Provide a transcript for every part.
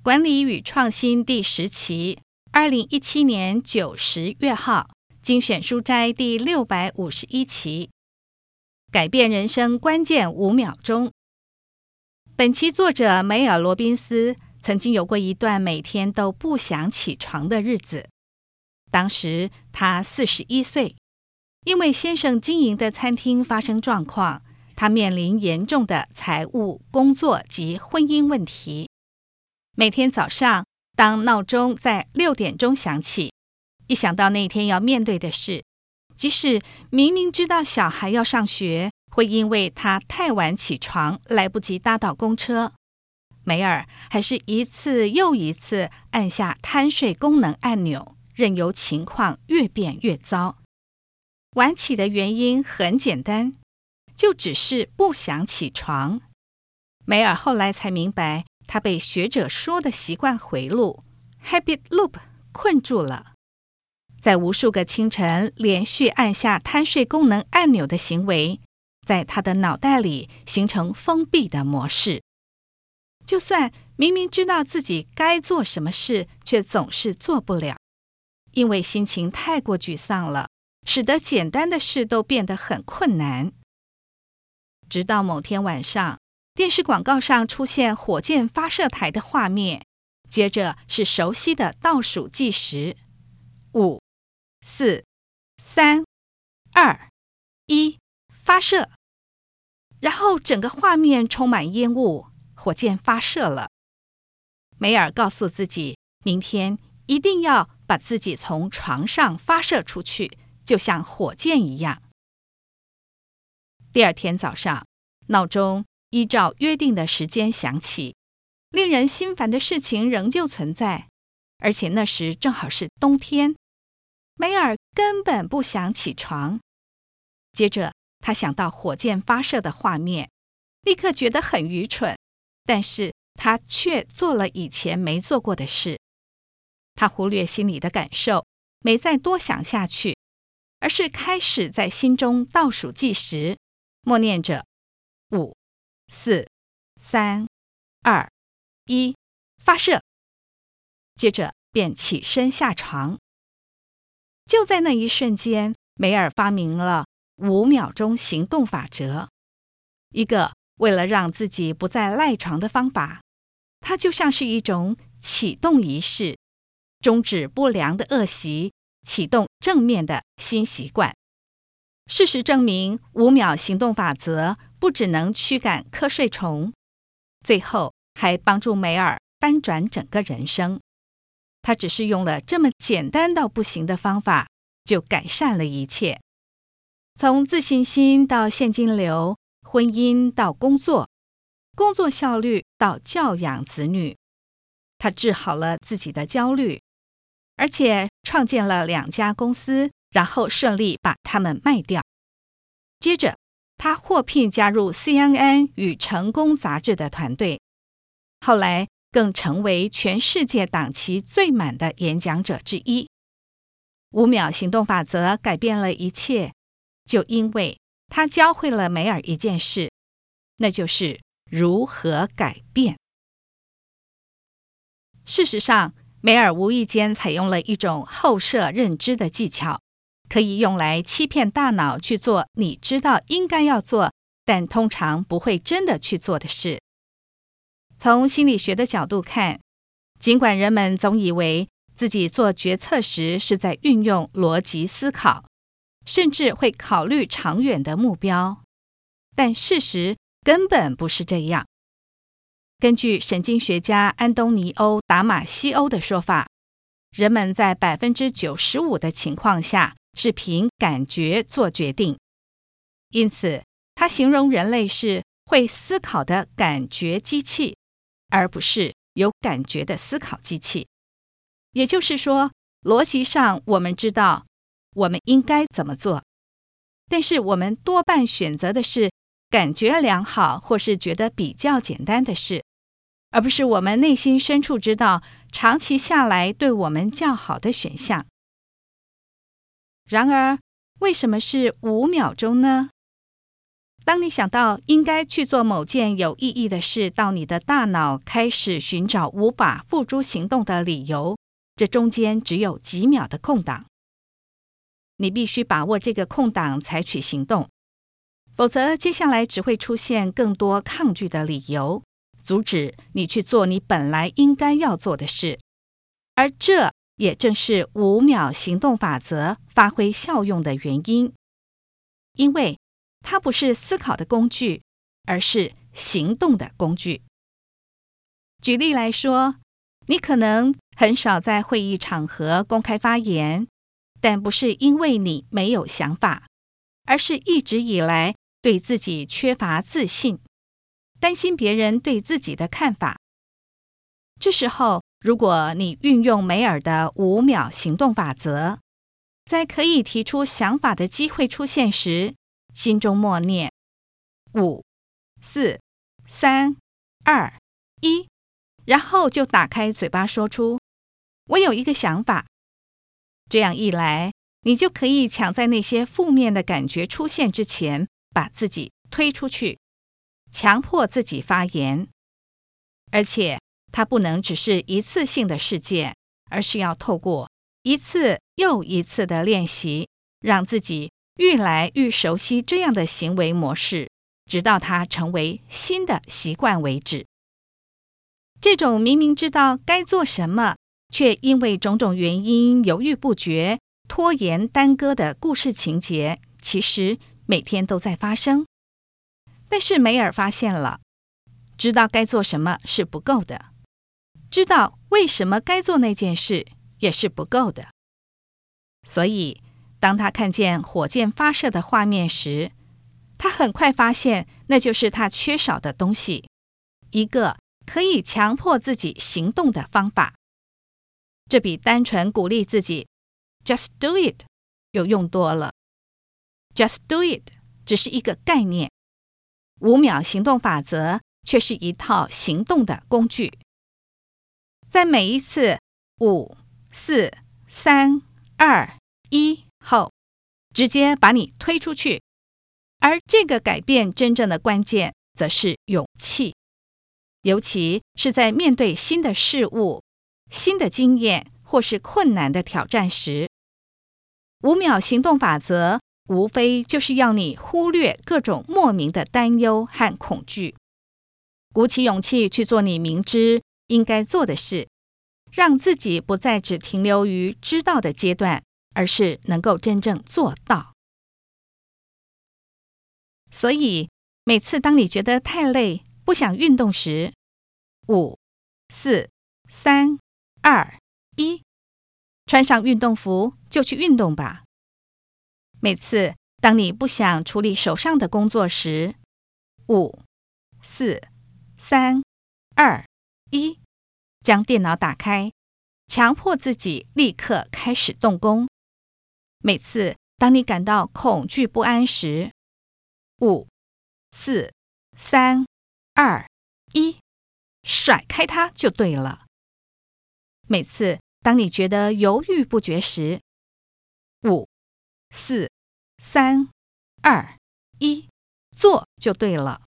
管理与创新第十期，二零一七年九十月号，精选书斋第六百五十一期，改变人生关键五秒钟。本期作者梅尔·罗宾斯曾经有过一段每天都不想起床的日子。当时他四十一岁，因为先生经营的餐厅发生状况，他面临严重的财务、工作及婚姻问题。每天早上，当闹钟在六点钟响起，一想到那天要面对的事，即使明明知道小孩要上学，会因为他太晚起床，来不及搭到公车，梅尔还是一次又一次按下贪睡功能按钮，任由情况越变越糟。晚起的原因很简单，就只是不想起床。梅尔后来才明白，他被学者说的习惯回路 （habit loop） 困住了，在无数个清晨连续按下贪睡功能按钮的行为。在他的脑袋里形成封闭的模式，就算明明知道自己该做什么事，却总是做不了，因为心情太过沮丧了，使得简单的事都变得很困难。直到某天晚上，电视广告上出现火箭发射台的画面，接着是熟悉的倒数计时：五、四、三、二、一，发射。然后整个画面充满烟雾，火箭发射了。梅尔告诉自己，明天一定要把自己从床上发射出去，就像火箭一样。第二天早上，闹钟依照约定的时间响起，令人心烦的事情仍旧存在，而且那时正好是冬天。梅尔根本不想起床。接着，他想到火箭发射的画面，立刻觉得很愚蠢，但是他却做了以前没做过的事。他忽略心里的感受，没再多想下去，而是开始在心中倒数计时，默念着“五、四、三、二、一，发射”，接着便起身下床。就在那一瞬间，梅尔发明了。五秒钟行动法则，一个为了让自己不再赖床的方法。它就像是一种启动仪式，终止不良的恶习，启动正面的新习惯。事实证明，五秒行动法则不只能驱赶瞌睡虫，最后还帮助梅尔翻转整个人生。他只是用了这么简单到不行的方法，就改善了一切。从自信心到现金流，婚姻到工作，工作效率到教养子女，他治好了自己的焦虑，而且创建了两家公司，然后顺利把它们卖掉。接着，他获聘加入 CNN 与成功杂志的团队，后来更成为全世界档期最满的演讲者之一。五秒行动法则改变了一切。就因为他教会了梅尔一件事，那就是如何改变。事实上，梅尔无意间采用了一种后设认知的技巧，可以用来欺骗大脑去做你知道应该要做，但通常不会真的去做的事。从心理学的角度看，尽管人们总以为自己做决策时是在运用逻辑思考。甚至会考虑长远的目标，但事实根本不是这样。根据神经学家安东尼欧·达马西欧的说法，人们在百分之九十五的情况下是凭感觉做决定，因此他形容人类是会思考的感觉机器，而不是有感觉的思考机器。也就是说，逻辑上我们知道。我们应该怎么做？但是我们多半选择的是感觉良好或是觉得比较简单的事，而不是我们内心深处知道长期下来对我们较好的选项。然而，为什么是五秒钟呢？当你想到应该去做某件有意义的事，到你的大脑开始寻找无法付诸行动的理由，这中间只有几秒的空档。你必须把握这个空档，采取行动，否则接下来只会出现更多抗拒的理由，阻止你去做你本来应该要做的事。而这也正是五秒行动法则发挥效用的原因，因为。它不是思考的工具，而是行动的工具。举例来说，你可能很少在会议场合公开发言，但不是因为你没有想法，而是一直以来对自己缺乏自信，担心别人对自己的看法。这时候，如果你运用梅尔的五秒行动法则，在可以提出想法的机会出现时，心中默念五、四、三、二、一，然后就打开嘴巴说出“我有一个想法”。这样一来，你就可以抢在那些负面的感觉出现之前，把自己推出去，强迫自己发言。而且，它不能只是一次性的事件，而是要透过一次又一次的练习，让自己。愈来愈熟悉这样的行为模式，直到它成为新的习惯为止。这种明明知道该做什么，却因为种种原因犹豫不决、拖延耽搁的故事情节，其实每天都在发生。但是梅尔发现了，知道该做什么是不够的，知道为什么该做那件事也是不够的，所以。当他看见火箭发射的画面时，他很快发现那就是他缺少的东西——一个可以强迫自己行动的方法。这比单纯鼓励自己 “just do it” 有用多了。“just do it” 只是一个概念，五秒行动法则却是一套行动的工具。在每一次五、四、三、二、一。后，直接把你推出去。而这个改变真正的关键，则是勇气，尤其是在面对新的事物、新的经验或是困难的挑战时。五秒行动法则无非就是要你忽略各种莫名的担忧和恐惧，鼓起勇气去做你明知应该做的事，让自己不再只停留于知道的阶段。而是能够真正做到。所以，每次当你觉得太累、不想运动时，五、四、三、二、一，穿上运动服就去运动吧。每次当你不想处理手上的工作时，五、四、三、二、一，将电脑打开，强迫自己立刻开始动工。每次当你感到恐惧不安时，五、四、三、二、一，甩开它就对了。每次当你觉得犹豫不决时，五、四、三、二、一，做就对了。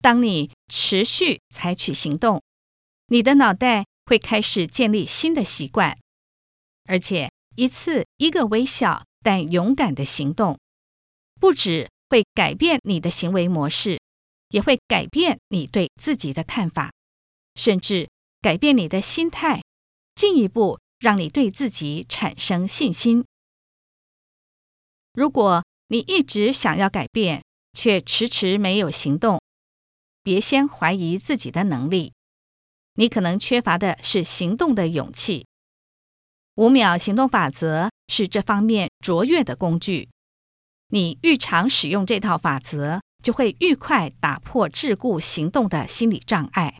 当你持续采取行动，你的脑袋会开始建立新的习惯。而且，一次一个微小但勇敢的行动，不只会改变你的行为模式，也会改变你对自己的看法，甚至改变你的心态，进一步让你对自己产生信心。如果你一直想要改变，却迟迟没有行动，别先怀疑自己的能力，你可能缺乏的是行动的勇气。五秒行动法则是这方面卓越的工具。你愈常使用这套法则，就会愈快打破桎梏行动的心理障碍。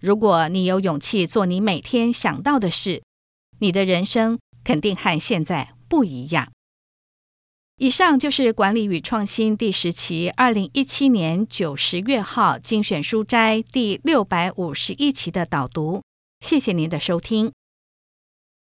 如果你有勇气做你每天想到的事，你的人生肯定和现在不一样。以上就是《管理与创新》第十期，二零一七年九十月号精选书斋第六百五十一期的导读。谢谢您的收听。